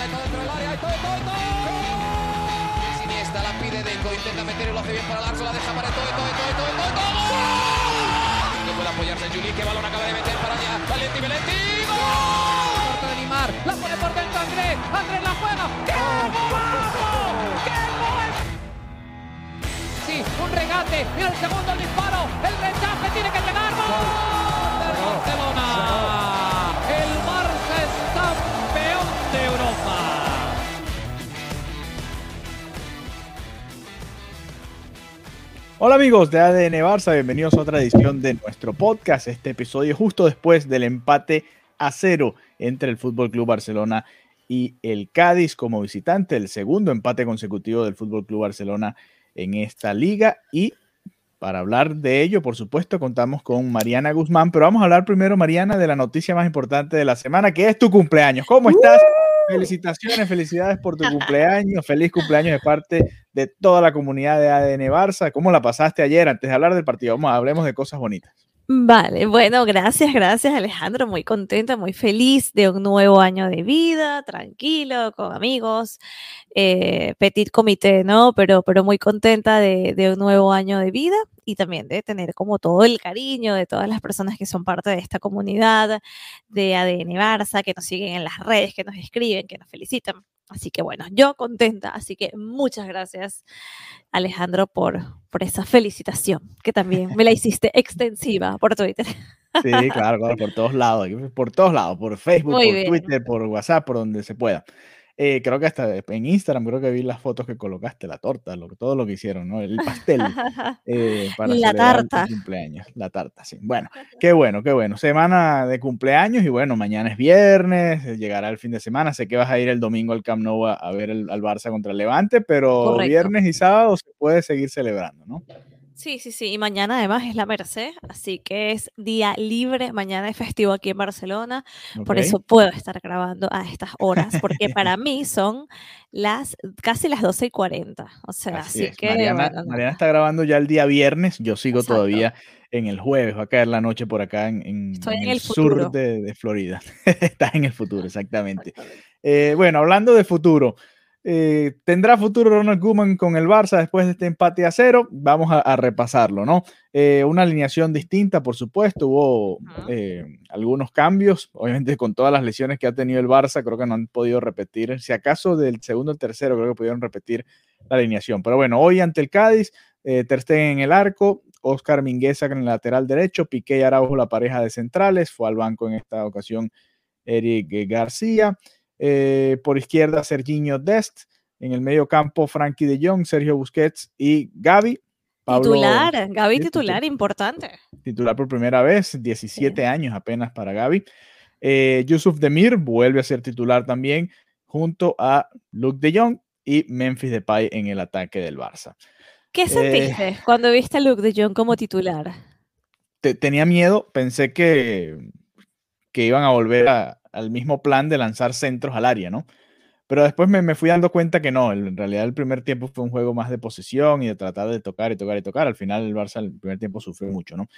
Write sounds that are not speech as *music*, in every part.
pelota todo dentro del área. Siniesta la pide Deco, intenta meter y lo hace bien para Larso, la deja para todo, todo, todo, todo, todo, todo. No puede apoyarse Juli, que balón acaba de meter para allá. Valenti, Valenti, ¡gol! de Neymar, la pone por dentro Andrés, Andrés la juega. ¡Qué golazo! ¡Qué gol! Sí, un regate, y el segundo el disparo, el rechace tiene que llegar. ¡Gol! Barcelona. Hola amigos de ADN Barça, bienvenidos a otra edición de nuestro podcast. Este episodio justo después del empate a cero entre el Fútbol Club Barcelona y el Cádiz como visitante, el segundo empate consecutivo del Fútbol Club Barcelona en esta liga. Y para hablar de ello, por supuesto, contamos con Mariana Guzmán, pero vamos a hablar primero, Mariana, de la noticia más importante de la semana, que es tu cumpleaños. ¿Cómo estás? Felicitaciones, felicidades por tu *laughs* cumpleaños. Feliz cumpleaños de parte de toda la comunidad de ADN Barça. ¿Cómo la pasaste ayer? Antes de hablar del partido, vamos, hablemos de cosas bonitas. Vale, bueno, gracias, gracias Alejandro, muy contenta, muy feliz de un nuevo año de vida, tranquilo, con amigos, eh, petit comité, ¿no? Pero, pero muy contenta de, de, un nuevo año de vida y también de tener como todo el cariño de todas las personas que son parte de esta comunidad de ADN Barça, que nos siguen en las redes, que nos escriben, que nos felicitan. Así que bueno, yo contenta, así que muchas gracias Alejandro por, por esa felicitación, que también me la hiciste *laughs* extensiva por Twitter. Sí, claro, claro, por todos lados, por todos lados, por *laughs* Facebook, Muy por bien. Twitter, por WhatsApp, por donde se pueda. Eh, creo que hasta en Instagram creo que vi las fotos que colocaste, la torta, lo, todo lo que hicieron, ¿no? El pastel *laughs* eh, para la tarta. cumpleaños, la tarta, sí. Bueno, qué bueno, qué bueno. Semana de cumpleaños y bueno, mañana es viernes, eh, llegará el fin de semana. Sé que vas a ir el domingo al Camp Nou a, a ver el, al Barça contra el Levante, pero Correcto. viernes y sábado se puede seguir celebrando, ¿no? Sí, sí, sí. Y mañana además es la Merced, así que es día libre. Mañana es festivo aquí en Barcelona. Okay. Por eso puedo estar grabando a estas horas, porque para *laughs* mí son las casi las 12 y 40. O sea, así, así que. Mariana, bueno, Mariana, está grabando ya el día viernes. Yo sigo Exacto. todavía en el jueves. Va a caer la noche por acá en, en, Estoy en, en el, el sur de, de, Florida. *laughs* Estás en el futuro, exactamente. Eh, bueno, hablando de futuro. Eh, ¿Tendrá futuro Ronald Koeman con el Barça después de este empate a cero? Vamos a, a repasarlo, ¿no? Eh, una alineación distinta, por supuesto, hubo eh, algunos cambios, obviamente con todas las lesiones que ha tenido el Barça, creo que no han podido repetir, si acaso del segundo al tercero, creo que pudieron repetir la alineación. Pero bueno, hoy ante el Cádiz, Ter Stegen en el arco, Oscar Mingueza en el lateral derecho, Piqué y Araujo la pareja de centrales, fue al banco en esta ocasión Eric García. Eh, por izquierda, Serginho Dest. En el medio campo, Frankie de Jong, Sergio Busquets y Gaby. Pablo, titular, Gaby titular, importante. Titular por primera vez, 17 sí. años apenas para Gaby. Eh, Yusuf Demir vuelve a ser titular también, junto a Luke de Jong y Memphis Depay en el ataque del Barça. ¿Qué sentiste eh, cuando viste a Luke de Jong como titular? Te, tenía miedo, pensé que, que iban a volver al mismo plan de lanzar centros al área, ¿no? Pero después me, me, fui dando cuenta que no, en realidad el primer tiempo fue un juego más de posesión y de tratar de tocar y tocar y tocar. Al final el Barça el primer tiempo sufrió mucho, ¿no?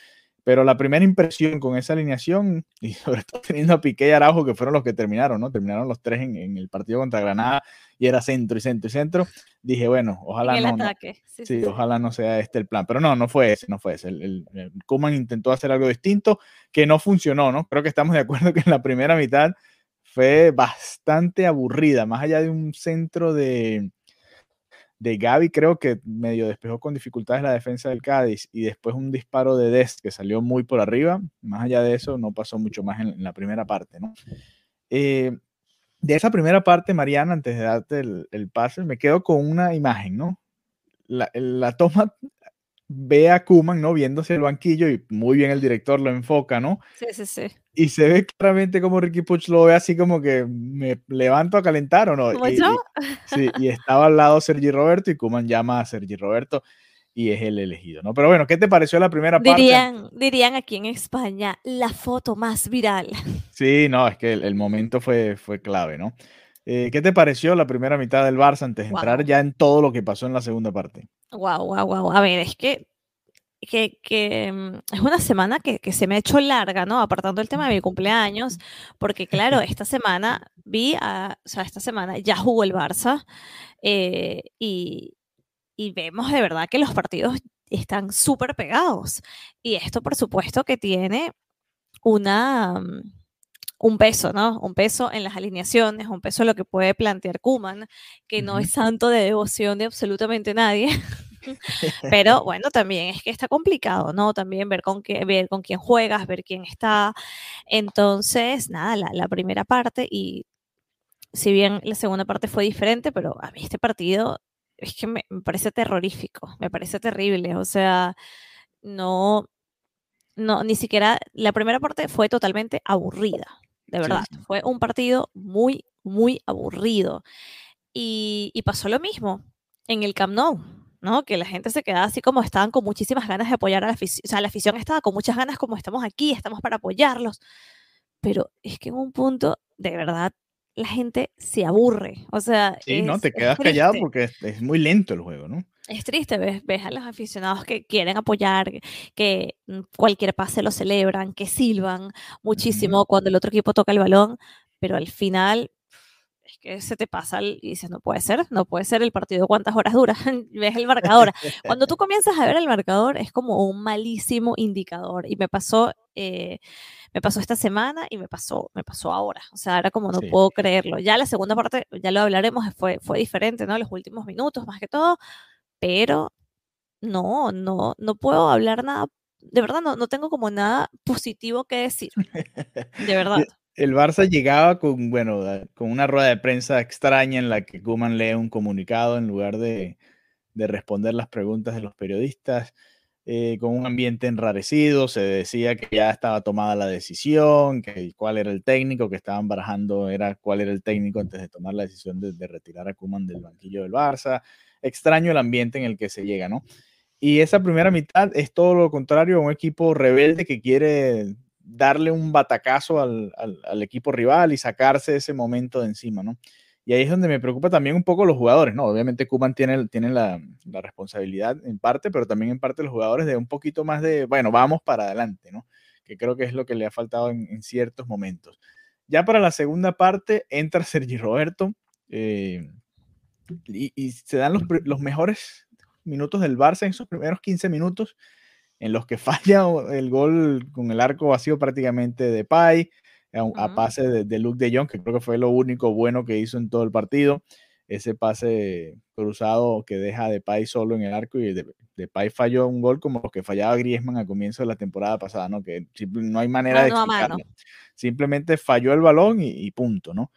Pero la primera impresión con esa alineación, y sobre todo *laughs* teniendo a Piqué y Araujo, que fueron los que terminaron, ¿no? Terminaron los tres en, en el partido contra Granada y era centro y centro y centro. Dije, bueno, ojalá no, no sí, sí, sí, ojalá no sea este el plan. Pero no, no fue ese, no fue ese. El, el, el Koeman intentó hacer algo distinto que no funcionó, ¿no? Creo que estamos de acuerdo *laughs* que en la primera mitad fue bastante aburrida, más allá de un centro de, de Gaby, creo que medio despejó con dificultades la defensa del Cádiz y después un disparo de Dest que salió muy por arriba, más allá de eso no pasó mucho más en, la primera parte, ¿no? Eh, de esa primera parte, Mariana, antes de darte el, el pase, me quedo con una imagen, ¿no? La, la toma ve a Kuman, ¿no? Viéndose el banquillo y muy bien el director lo enfoca, ¿no? Sí, sí, sí. Y se ve claramente como Ricky Puch lo ve así como que me levanto a calentar o no. ¿Como y, yo? Y, sí, y estaba al lado Sergi Roberto y Kuman llama a Sergi Roberto y es el elegido, ¿no? Pero bueno, ¿qué te pareció la primera dirían, parte? Dirían aquí en España, la foto más viral. Sí, no, es que el, el momento fue, fue clave, ¿no? Eh, ¿Qué te pareció la primera mitad del Barça antes de wow. entrar ya en todo lo que pasó en la segunda parte? Wow, wow, wow. A ver, es que que, que, mm, es una semana que, que, se me ha hecho larga, ¿no? Apartando el tema de mi cumpleaños, porque claro, *laughs* esta semana vi, a, o sea, esta semana ya jugó el Barça eh, y, y vemos de verdad que los partidos están súper pegados. Y esto, por supuesto, que tiene una, mm, un peso, ¿no? Un peso en las alineaciones, un peso en lo que puede plantear Kuman, que no es santo de devoción de absolutamente nadie. *laughs* Pero *laughs* bueno, también es que está complicado, ¿no? También ver con, qué, ver con quién juegas, ver quién está. Entonces, nada, la, la primera parte y si bien la segunda parte fue diferente, pero a mí este partido es que me, parece terrorífico, me parece terrible. O sea, no, no, ni siquiera la primera parte fue totalmente aburrida, de verdad. Fue un partido muy, muy aburrido. Y, y, pasó lo mismo en el Camp Nou, ¿no? Que la gente se quedaba así como estaban con muchísimas ganas de apoyar a la afición. O sea, la afición estaba con muchas ganas como estamos aquí, estamos para apoyarlos. Pero es que en un punto, de verdad, la gente se aburre. O sea. Sí, es, no, te quedas callado porque es, es, muy lento el juego, ¿no? Es triste, ves, ves a los aficionados que quieren apoyar, que mm, cualquier pase lo celebran, que silban muchísimo cuando el otro equipo toca el balón, pero al final que se te pasa y dices, no puede ser, no puede ser el partido, ¿cuántas horas dura? *laughs* Ves el marcador. Cuando tú comienzas a ver el marcador es como un malísimo indicador y me pasó, eh, me pasó esta semana y me pasó, me pasó ahora. O sea, era como no sí. puedo creerlo. Ya la segunda parte, ya lo hablaremos, fue, fue diferente, ¿no? Los últimos minutos más que todo, pero no, no, no puedo hablar nada de verdad no, no, tengo como nada positivo que decir. De verdad el Barça llegaba con, bueno, con una rueda de prensa extraña en la que Kuman lee un comunicado en lugar de, de responder las preguntas de los periodistas, eh, con un ambiente enrarecido, se decía que ya estaba tomada la decisión, que cuál era el técnico, que estaban barajando era cuál era el técnico antes de tomar la decisión de, de retirar a Kuman del banquillo del Barça. Extraño el ambiente en el que se llega, ¿no? Y esa primera mitad es todo lo contrario a un equipo rebelde que quiere darle un batacazo al, equipo rival y sacarse ese momento de encima, ¿no? Y ahí es donde me preocupa también un poco los jugadores, ¿no? Obviamente Kuman tiene, tiene la, responsabilidad en parte, pero también en parte los jugadores de un poquito más de, bueno, vamos para adelante, ¿no? Que creo que es lo que le ha faltado en, ciertos momentos. Ya para la segunda parte entra *laughs* Sergi Roberto eh, y, y, se dan los, los mejores minutos del Barça en esos primeros 15 minutos en los que *laughs* falla el gol con el arco vacío prácticamente de Pai, a, uh -huh. a pase de, de, Luke de Jong, que creo que fue lo único bueno que hizo en todo el partido. Ese pase cruzado que deja de Pai solo en el arco y de, de Pai falló un gol como los que fallaba Griezmann a comienzo de la temporada pasada, ¿no? Que no hay manera de explicarlo. Simplemente falló el balón y, y, punto, ¿no?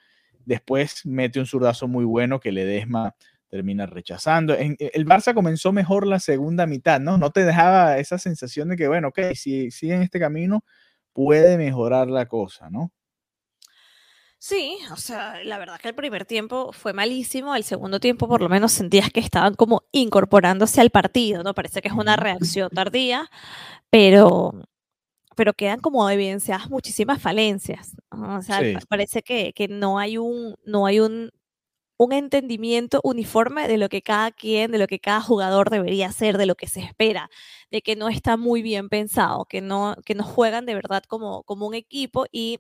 Después mete un zurdazo muy bueno que le desma termina rechazando. En, eh, el Barça comenzó mejor la segunda mitad, ¿no? No te dejaba esa sensación de que, bueno, ok, si sigue en este camino, puede mejorar la cosa, ¿no? Sí, o sea, la verdad que el primer tiempo fue malísimo, el segundo tiempo por lo menos sentías que estaban como incorporándose al partido, ¿no? Parece que es una reacción tardía, pero, pero quedan como evidenciadas muchísimas falencias. ¿no? O sea, sí. parece que, que, no hay un, no hay un un entendimiento uniforme de lo que cada quien, de lo que cada jugador debería hacer, de lo que se espera, de que no está muy bien pensado, que no, que no juegan de verdad como, como un equipo y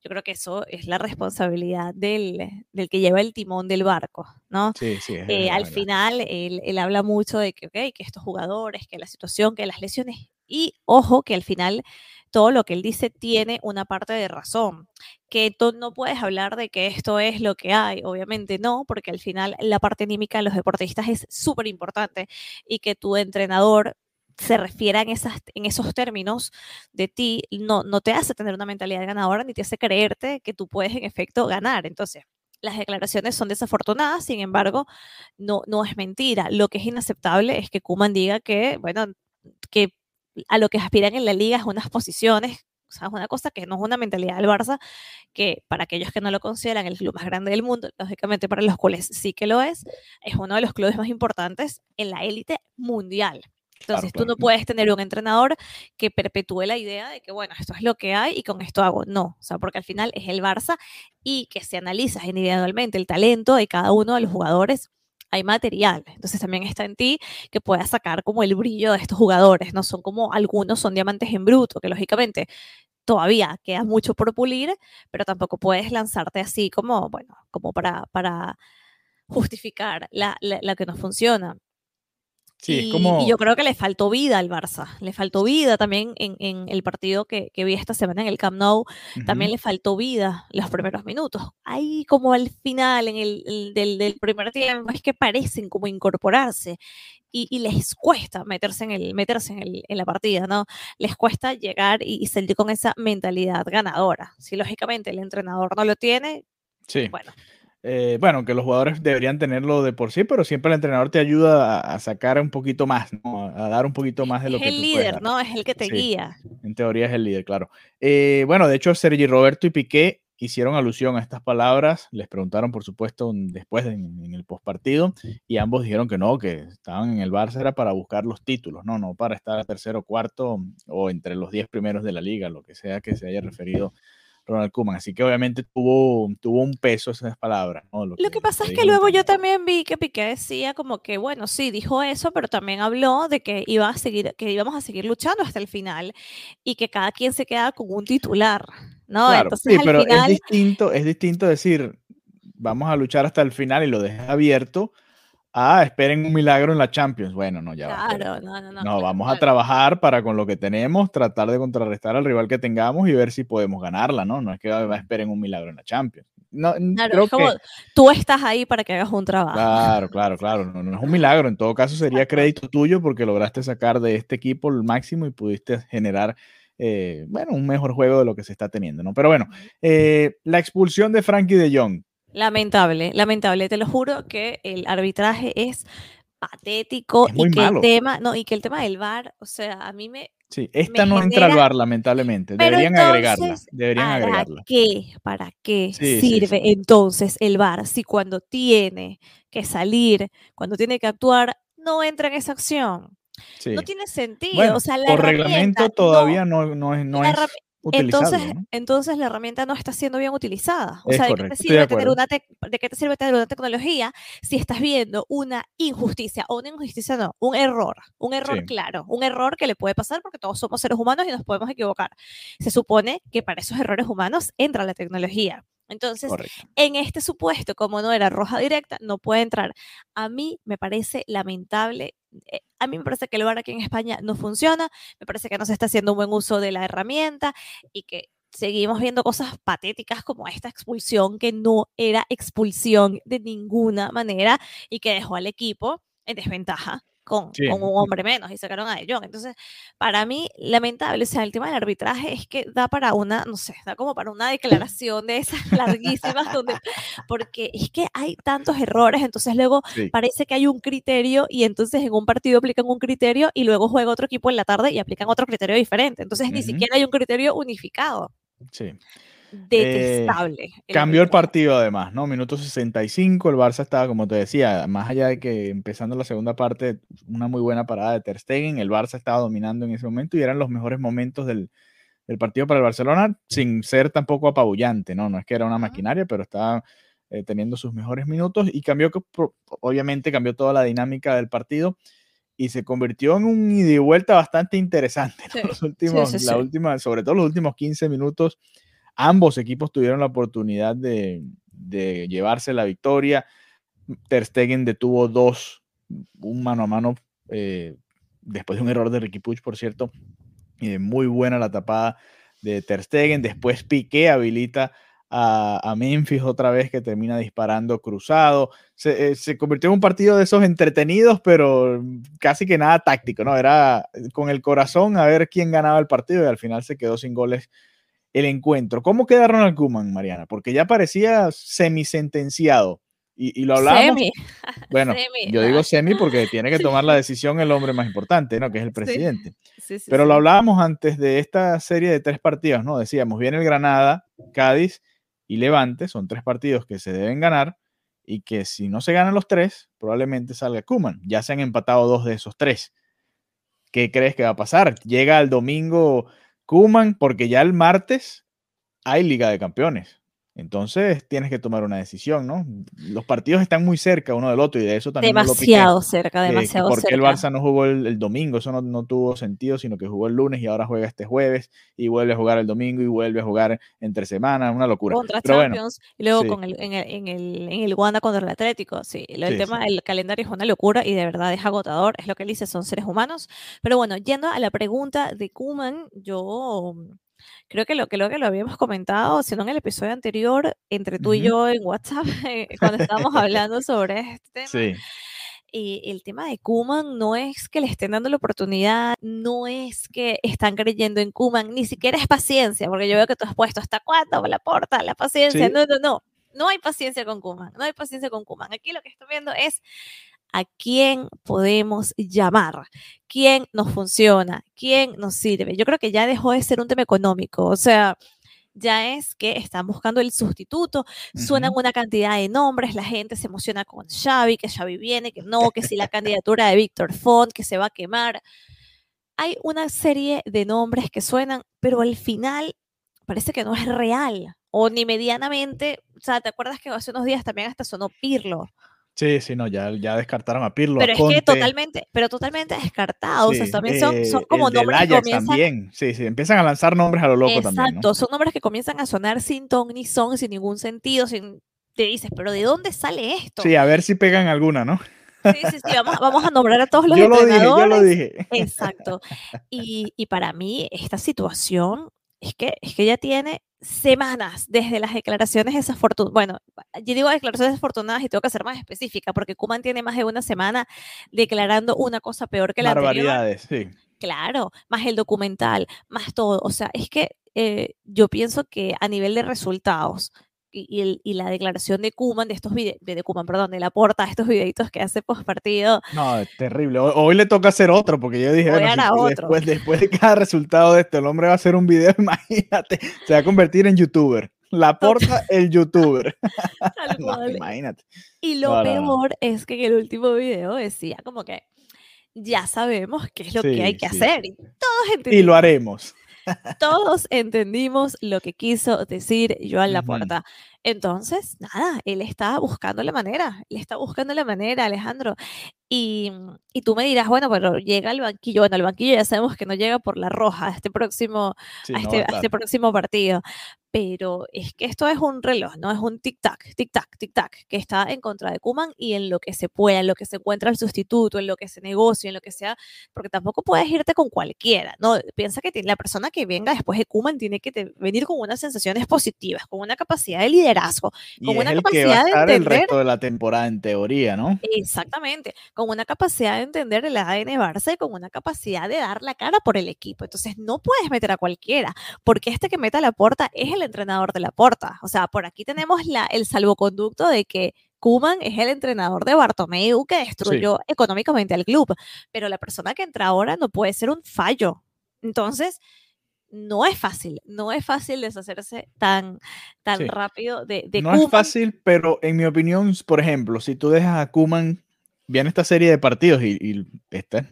yo creo que eso es la responsabilidad del, del que lleva el timón del barco, ¿no? Sí, sí. Eh, al final, él, él, habla mucho de que, okay, que estos jugadores, que la situación, que las lesiones, y ojo que al final todo lo que él dice tiene una parte de razón, que tú no puedes hablar de que esto es lo que hay, obviamente no, porque al final la parte anímica de los deportistas es súper importante y que tu entrenador se refiera en, esas, en esos términos de ti, no, no te hace tener una mentalidad ganadora ni te hace creerte que tú puedes en efecto ganar. Entonces, las declaraciones son desafortunadas, sin embargo, no, no es mentira. Lo que es inaceptable es que Kuman diga que, bueno, que a lo que aspiran en la liga es unas posiciones, o sea, es una cosa que no es una mentalidad del Barça, que para aquellos que no lo consideran el club más grande del mundo, lógicamente para los cuales sí que lo es, es uno de los clubes más importantes en la élite mundial. Entonces claro, tú no puedes tener un entrenador que perpetúe la idea de que, bueno, esto es lo que hay y con esto hago. No, o sea, porque al final es el Barça y que se analiza individualmente el talento de cada uno de los jugadores, hay material. Entonces también está en ti que puedas sacar como el brillo de estos jugadores. No son como algunos son diamantes en bruto, que lógicamente todavía queda mucho por pulir, pero tampoco puedes lanzarte así como, bueno, como para, para justificar la, la que no funciona. Sí, y, como... y yo creo que le faltó vida al Barça, le faltó vida también en, en el partido que, que, vi esta semana en el Camp Nou, uh -huh. también le faltó vida los primeros minutos. Ahí como al final, en el, el del, del, primer tiempo, es que parecen como incorporarse y, y les cuesta meterse, en, el, meterse en, el, en, la partida, ¿no? Les cuesta llegar y, y salir con esa mentalidad ganadora. Si lógicamente el entrenador no lo tiene, sí. bueno. Eh, bueno, que los jugadores deberían tenerlo de por sí, pero siempre el entrenador te ayuda a, a sacar un poquito más, ¿no? a dar un poquito más de lo es que el tú líder, ¿no? Es el que te sí, guía. En teoría es el líder, claro. Eh, bueno, de hecho, Sergi Roberto y Piqué hicieron alusión a estas palabras, les preguntaron, por supuesto, después en, en el postpartido, y ambos dijeron que no, que estaban en el Barça era para buscar los títulos, no, no para estar tercero, cuarto o entre los diez primeros de la liga, lo que sea que se haya referido Ronald Koeman. Así que obviamente tuvo, tuvo un peso esas palabras. ¿no? Lo, que, Lo que pasa es que luego yo también vi que Piqué decía como que, bueno, sí, dijo eso, pero también habló de que iba a seguir, que íbamos a seguir luchando hasta el final y que cada quien se queda con un titular. ¿no? Claro, Entonces, sí, pero final... es, distinto, es distinto decir, vamos a luchar hasta el final y lo dejas abierto. Ah, esperen un milagro en la Champions. Bueno, no, ya claro, va. No, no, no, no, vamos a trabajar para con lo que tenemos, tratar de contrarrestar al rival que tengamos y ver si podemos ganarla, ¿no? No es que esperen un milagro en la Champions. No, claro, creo es como, que... tú estás ahí para que hagas un trabajo. Claro, claro, claro. No, no, es un milagro. En todo caso, sería crédito tuyo porque lograste sacar de este equipo el máximo y pudiste generar eh, bueno, un mejor juego de lo que se está teniendo, ¿no? Pero bueno, eh, la expulsión de Frankie de Jong. Lamentable, lamentable. Te lo juro que el arbitraje es patético es y que malo. el tema, no, y que el tema del VAR, o sea, a mí me Sí, esta me no entra al VAR, lamentablemente. Pero Deberían entonces, agregarla. Deberían ¿Para agregarla. qué? ¿Para qué Sí, sirve sí. entonces el VAR si cuando tiene que salir, cuando tiene que actuar, no entra en esa acción? No tiene sentido. Bueno, o sea, la por reglamento todavía no, no es, no. Entonces, ¿no? entonces la herramienta no está siendo bien utilizada. O Es sea, ¿de qué, te sirve tener una tec- ¿de qué te sirve tener una tecnología si estás viendo una injusticia o una injusticia no, un error, un error Sí. claro, un error que le puede pasar porque todos somos seres humanos y nos podemos equivocar. Se supone que para esos errores humanos entra la tecnología. Entonces, Correcto. en este supuesto, como no era roja directa, no puede entrar. A mí me parece lamentable. eh, A mí me parece que el VAR aquí en España no funciona. Me parece que no se está haciendo un buen uso de la herramienta y que seguimos viendo cosas patéticas como esta expulsión que no era expulsión de ninguna manera y que dejó al equipo en desventaja. Con, Sí. con un hombre menos y sacaron a De Jong. Entonces, para mí, lamentable, o sea, el tema del arbitraje es que da para una, no sé, da como para una declaración de esas *laughs* larguísimas, donde, porque es que hay tantos errores, entonces luego Sí. parece que hay un criterio y entonces en un partido aplican un criterio y luego juega otro equipo en la tarde y aplican otro criterio diferente. Entonces ni Ujú. siquiera hay un criterio unificado. Sí. Detestable. el Cambió el partido además, ¿no? Minuto 65, el Barça estaba, como te decía, más allá de que empezando la segunda parte, una muy buena parada de Ter Stegen, el Barça estaba dominando en ese momento y eran los mejores momentos del, del partido para el Barcelona, sin ser tampoco apabullante, ¿no? No es que era una maquinaria, pero estaba eh, teniendo sus mejores minutos y cambió, obviamente cambió toda la dinámica del partido y se convirtió en un ida y vuelta bastante interesante, ¿no? Sí, Los últimos, sí, sí, la última, sobre todo los últimos 15 minutos ambos equipos tuvieron la oportunidad de, llevarse la victoria. Ter Stegen detuvo dos, un mano a mano, eh, después de un error de Ricky Puig, por cierto. Eh, muy buena la tapada de Ter Stegen. Después Piqué habilita a, a Memphis otra vez que termina disparando cruzado. Se, eh, se convirtió en un partido de esos entretenidos, pero casi que nada táctico, ¿no? Era con el corazón a ver quién ganaba el partido y al final se quedó sin goles el encuentro. ¿Cómo queda Ronald Koeman, Mariana? Porque ya parecía semisentenciado. Y, y lo hablábamos. Semi. *laughs* Bueno, Semi, yo digo semi porque tiene que *laughs* tomar la decisión el hombre más importante, ¿no? Que es el presidente. Sí, sí, Pero lo hablábamos antes de esta serie de tres partidos, ¿no? Decíamos, viene el Granada, Cádiz y Levante, son tres partidos que se deben ganar y que si no se ganan los tres, probablemente salga Kuman. Ya se han empatado dos de esos tres. ¿Qué crees que va a pasar? Llega el domingo Kuman porque ya el martes hay Liga de Campeones Entonces tienes que tomar una decisión, ¿no? Los partidos están muy cerca uno del otro y de eso también demasiado cerca, demasiado porque cerca. el Barça no jugó el, domingo, eso no, tuvo sentido, sino que jugó el lunes y ahora juega este jueves y vuelve a jugar el domingo y vuelve a jugar entre semana, una locura. Contra Champions y luego con el, en, el, en, el, en el Wanda contra el Atlético, sí. El tema, el calendario es una locura y de verdad es agotador, es lo que él dice, son seres humanos. Pero bueno, yendo a la pregunta de Kuman, yo creo que lo que lo que lo habíamos comentado, sino en el episodio anterior, entre tú y yo en WhatsApp, *laughs* eh, cuando estábamos *laughs* hablando sobre este tema. Sí. Y el tema de Kuman no es que le estén dando la oportunidad, no es que están creyendo en Kuman, ni siquiera es paciencia, porque yo veo que tú has puesto hasta cuándo la porta, la paciencia. No, no, no. No hay paciencia con Kuman, no hay paciencia con Kuman. Aquí lo que estoy viendo es a quién podemos llamar, quién nos funciona, quién nos sirve. Yo creo que ya dejó de ser un tema económico, o sea, ya es que están buscando el sustituto, suenan una cantidad de nombres, la gente se emociona con Xavi, que Xavi viene, que no, que si la candidatura de Víctor Font, que se va a quemar. Hay una serie de nombres que suenan, pero al final parece que no es real o ni medianamente, o sea, ¿te acuerdas que hace unos días también hasta sonó Pirlo? Sí, sí, no, ya, ya descartaron a Pirlo. Pero es que totalmente, pero totalmente descartados. también son, son eh, como nombres que comienzan. También, sí, sí, empiezan a lanzar nombres a lo loco también. Exacto, son nombres que comienzan a sonar sin ton ni son, sin ningún sentido, sin. Te dices, pero ¿de dónde sale esto? Sí, a ver si pegan alguna, ¿no? Sí, sí, sí, vamos, vamos a nombrar a todos los yo Lo dije, yo lo dije. Exacto. Y, y para mí, esta situación es que, es que ya tiene semanas desde las declaraciones desafortunadas. Bueno, yo digo declaraciones desafortunadas y tengo que ser más específica porque Kuman tiene más de una semana declarando una cosa peor que la Barbaridades, sí. Claro, más el documental, más todo. O sea, es que eh, yo pienso que a nivel de resultados, y, la declaración de Kuman, de estos videos, de, Kuman, perdón, de la porta, estos videitos que hace post partido. No, es terrible. Hoy, le toca hacer otro, porque yo dije, después, después de cada resultado de este, el hombre va a hacer un video, *laughs* imagínate, se va a convertir en youtuber. La porta, el youtuber. *laughs* *laughs* imagínate. Y lo peor es que en el último video decía como que ya sabemos qué es lo que hay que hacer. Y todos Y lo haremos. Todos entendimos lo que quiso decir Joan Laporta. Entonces, nada, él está buscando la manera, él está buscando la manera, Alejandro. Y, y, tú me dirás, bueno, pero llega al banquillo. Bueno, el banquillo ya sabemos que no llega por la roja a este próximo, a, este, a este próximo partido pero es que esto es un reloj, no es un tic-tac, tic-tac, tic-tac, que está en contra de Kuman y en lo que se pueda, en lo que se encuentra el sustituto, en lo que se negocia, en lo que sea, porque tampoco puedes irte con cualquiera, ¿no? Piensa que la persona que venga después de Kuman tiene que venir con unas sensaciones positivas, con una capacidad de liderazgo, con una capacidad de entender. el resto de la temporada en teoría, ¿no? Exactamente, con una capacidad de entender el ADN Barça y con una capacidad de dar la cara por el equipo. Entonces no puedes meter a cualquiera, porque este que meta la puerta es el entrenador de la Porta. O sea, por aquí tenemos la, el salvoconducto de que Kuman es el entrenador de Bartomeu que destruyó económicamente al club, pero la persona que entra ahora no puede ser un fallo. Entonces, no es fácil, no es fácil deshacerse tan, tan rápido de, de No es fácil, pero en mi opinión, por ejemplo, si tú dejas a Kuman viene esta serie de partidos y,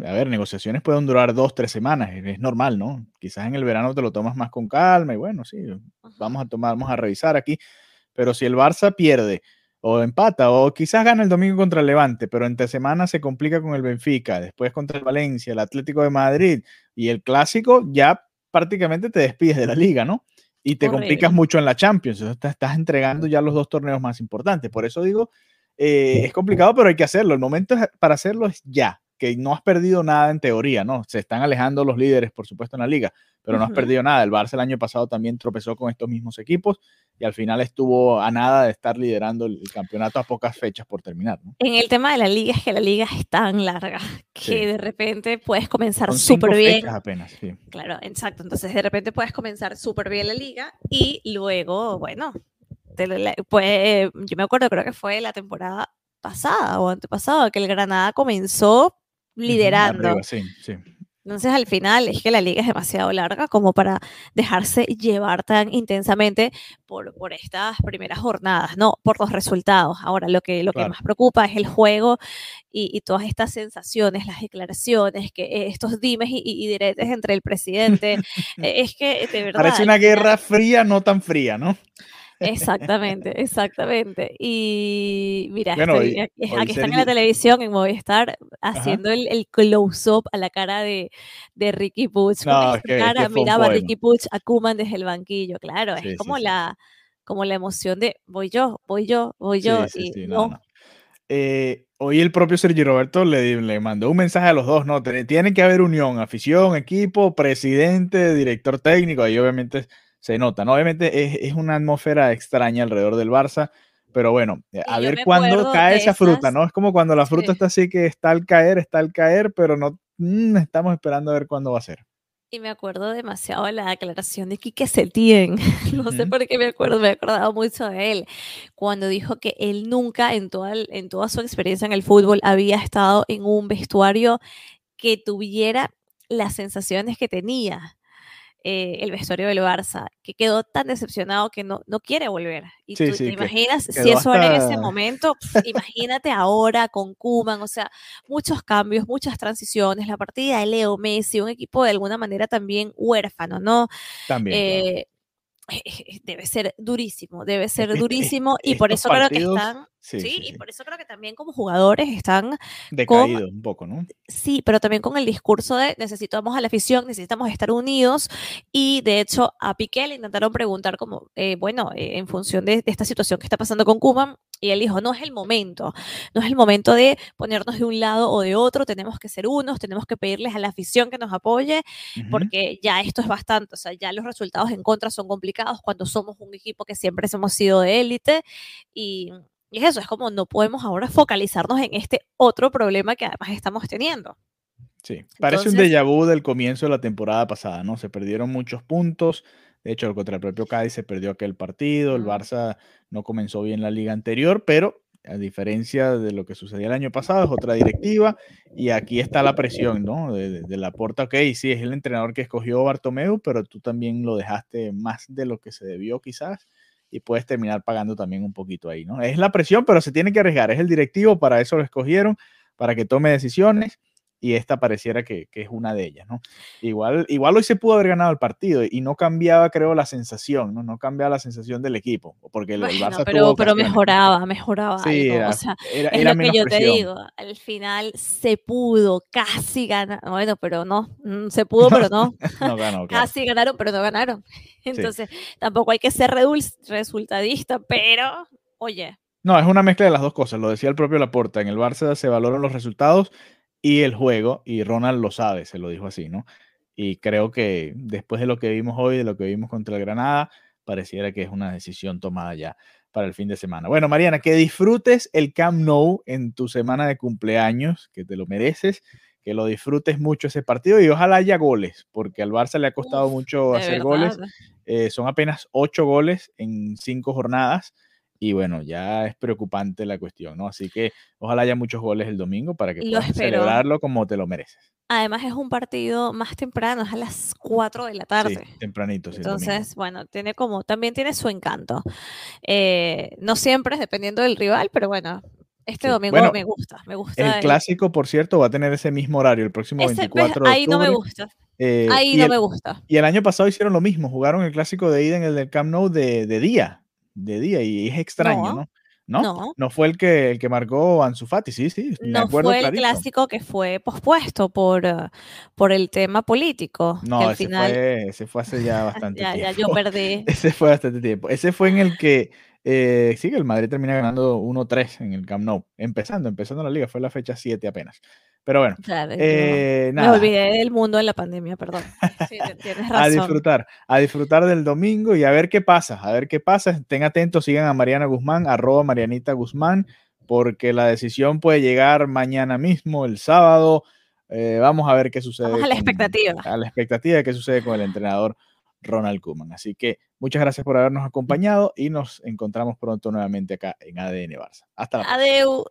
a ver, negociaciones pueden durar dos, tres semanas, es normal, ¿no? Quizás en el verano te lo tomas más con calma y bueno, sí, vamos a tomar, vamos a revisar aquí, pero si el Barça pierde o empata o quizás gana el domingo contra el Levante, pero entre semana se complica con el Benfica, después contra el Valencia, el Atlético de Madrid y el Clásico, ya prácticamente te despides de la liga, ¿no? Y te complicas mucho en la Champions, estás entregando ya los dos torneos más importantes, por eso digo eh, es complicado, pero hay que hacerlo. El momento para hacerlo es ya, que no has perdido nada en teoría, ¿no? Se están alejando los líderes, por supuesto, en la liga, pero no has perdido nada. El Barça el año pasado también tropezó con estos mismos equipos y al final estuvo a nada de estar liderando el, campeonato a pocas fechas por terminar. ¿no? En el tema de la liga es que la liga es tan larga que de repente puedes comenzar súper bien. apenas, sí. Claro, exacto. Entonces de repente puedes comenzar súper bien la liga y luego, bueno, pues, yo me acuerdo, creo que fue la temporada pasada o antepasada, que el Granada comenzó liderando. Entonces al final es que la liga es demasiado larga como para dejarse llevar tan intensamente por, por estas primeras jornadas, no por los resultados. Ahora lo que, lo que más preocupa es el juego y, todas estas sensaciones, las declaraciones, que estos dimes y, y diretes entre el presidente. *laughs* es que de verdad... Parece una guerra fría, no tan fría, ¿no? Exactamente, exactamente. Y mira, Bueno, estoy- y aquí, hoy aquí están en la televisión en Movistar haciendo el, el close-up a la cara de, de Ricky. Con No, es cara miraba a. Ricky Puig a Koeman desde el banquillo. Claro, Sí, es como sí. la como la emoción de voy yo, voy yo, voy yo. sí, y sí, no, no. Eh, hoy el propio Sergio Roberto le, le mandó un mensaje a los dos, ¿no? Tiene, tiene que haber unión, afición, equipo, presidente, director técnico, ahí obviamente se nota, ¿no? Obviamente es, es una atmósfera extraña alrededor del Barça, pero bueno, eh, a Y ver cuándo cae esa fruta, ¿no? Es como cuando la fruta Sí. está así que está al caer, está al caer, pero no mm, estamos esperando a ver cuándo va a ser. Y me acuerdo demasiado de la declaración de Quique Setién. *laughs* No sé por qué me acuerdo, me he acordado mucho de él. Cuando dijo que él nunca en toda, el- en toda su experiencia en el fútbol había estado en un vestuario que tuviera las sensaciones que tenía eh, el vestuario del Barça, que quedó tan decepcionado que no, no quiere volver. Y Sí, tú sí, te imaginas, si eso era en ese momento, imagínate ahora con Kuman, o sea, muchos cambios, muchas transiciones, la partida de Leo Messi, un equipo de alguna manera también huérfano, ¿no? También. claro. Eh, *laughs* debe ser durísimo, debe ser durísimo y por eso creo que están, sí, sí, sí, y por eso creo que también como jugadores están Decaído un poco, ¿no? Sí, pero también con el discurso de necesitamos a la afición, necesitamos estar unidos y de hecho a Piqué le intentaron preguntar como, eh, bueno, eh, en función de, de esta situación que está pasando con Kuman y él dijo, no es el momento, no es el momento de ponernos de un lado o de otro, tenemos que ser unos, tenemos que pedirles a la afición que nos apoye Ujú. porque ya esto es bastante, o sea, ya los resultados en contra son complicados cuando somos un equipo que siempre hemos sido de élite y, y es eso, es como no podemos ahora focalizarnos en este otro problema que además estamos teniendo. Sí, parece un Entonces- déjà vu del comienzo de la temporada pasada, ¿no? Se perdieron muchos puntos. De hecho, contra el propio Cádiz se perdió aquel partido. El. Barça no comenzó bien la liga anterior, pero a diferencia de lo que sucedía el año pasado, es otra directiva y aquí está la presión, ¿no? De, de, de la porta, ok, sí, es el entrenador que escogió Bartomeu, pero tú también lo dejaste más de lo que se debió quizás y puedes terminar pagando también un poquito ahí, ¿no? Es la presión, pero se tiene que arriesgar, es el directivo, para eso lo escogieron, para que tome decisiones y esta pareciera que, que, es una de ellas, ¿no? Igual, igual hoy se pudo haber ganado el partido y no cambiaba, creo, la sensación, ¿no? No cambiaba la sensación del equipo, porque el, bueno, el Barça pero, tuvo pero mejoraba, mejoraba Sí, algo. era, o sea, era, es era lo que yo te presión. digo, al final se pudo, casi ganar, bueno, pero no, mm, se pudo, pero no, *laughs* No ganó, *laughs* claro. casi ganaron, pero no ganaron. *laughs* Entonces, tampoco hay que ser resultadista, pero, oye, No, es una mezcla de las dos cosas. Lo decía el propio Laporta. En el Barça se valoran los resultados y el juego, y Ronald lo sabe, se lo dijo así, ¿no? Y creo que después de lo que vimos hoy, de lo que vimos contra el Granada, pareciera que es una decisión tomada ya para el fin de semana. Bueno, Mariana, que disfrutes el Camp Nou en tu semana de cumpleaños, que te lo mereces, que lo disfrutes mucho ese partido y ojalá haya goles, porque al Barça le ha costado uf, mucho hacer verdad. goles. Eh, son apenas ocho goles en cinco jornadas y bueno, ya es preocupante la cuestión, ¿no? Así que ojalá haya muchos goles el domingo para que puedas celebrarlo como te lo mereces. Además es un partido más temprano, es a las 4 de la tarde. Sí, tempranito, sí. Entonces, bueno, tiene como, también tiene su encanto. Eh, no siempre es dependiendo del rival, pero bueno, este domingo Bueno, me gusta, me gusta. El el- clásico, por cierto, va a tener ese mismo horario el próximo ese, ves, 24 de ahí no me gusta, eh, ahí no el, me gusta. y el año pasado hicieron lo mismo, jugaron el clásico de ida en el del Camp Nou de, de día, de día, y es extraño, No, ¿no? ¿No? fue el que, el que marcó Ansu Fati, sí, sí, me No acuerdo fue el clarito. clásico que fue pospuesto por, eh, por el tema político. que No, al ese, final, fue, ese fue hace ya *laughs* bastante ya, ya tiempo. yo perdí. *laughs* Ese fue bastante tiempo. Ese fue en el que eh, sí, que el Madrid termina ganando 1-3 en el Camp Nou. Empezando, empezando la liga, fue la fecha 7 apenas. Pero bueno, Claro, eh, me nada, olvidé del mundo de la pandemia, perdón. Sí, *laughs* tienes a razón. disfrutar, a disfrutar del domingo y a ver qué pasa, a ver qué pasa. Estén atentos, sigan a Mariana Guzmán, arroba Marianita Guzmán, porque la decisión puede llegar mañana mismo, el sábado. Eh, vamos a ver qué sucede. Vamos a la con- expectativa. A la expectativa de qué sucede con el entrenador Ronald Koeman. Así que muchas gracias por habernos acompañado y nos encontramos pronto nuevamente acá en ADN Barça. Hasta la próxima. Adeu.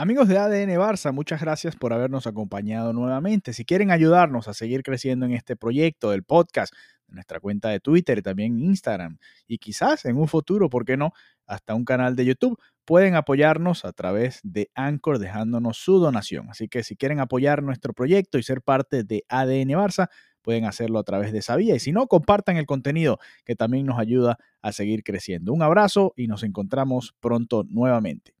Amigos de ADN Barça, muchas gracias por habernos acompañado nuevamente. Si quieren ayudarnos a seguir creciendo en este proyecto del podcast, en nuestra cuenta de Twitter y también Instagram, y quizás en un futuro, ¿por qué no?, hasta un canal de YouTube, pueden apoyarnos a través de Anchor dejándonos su donación. Así que si quieren apoyar nuestro proyecto y ser parte de ADN Barça, pueden hacerlo a través de esa vía. Y si no, compartan el contenido que también nos ayuda a seguir creciendo. Un abrazo y nos encontramos pronto nuevamente.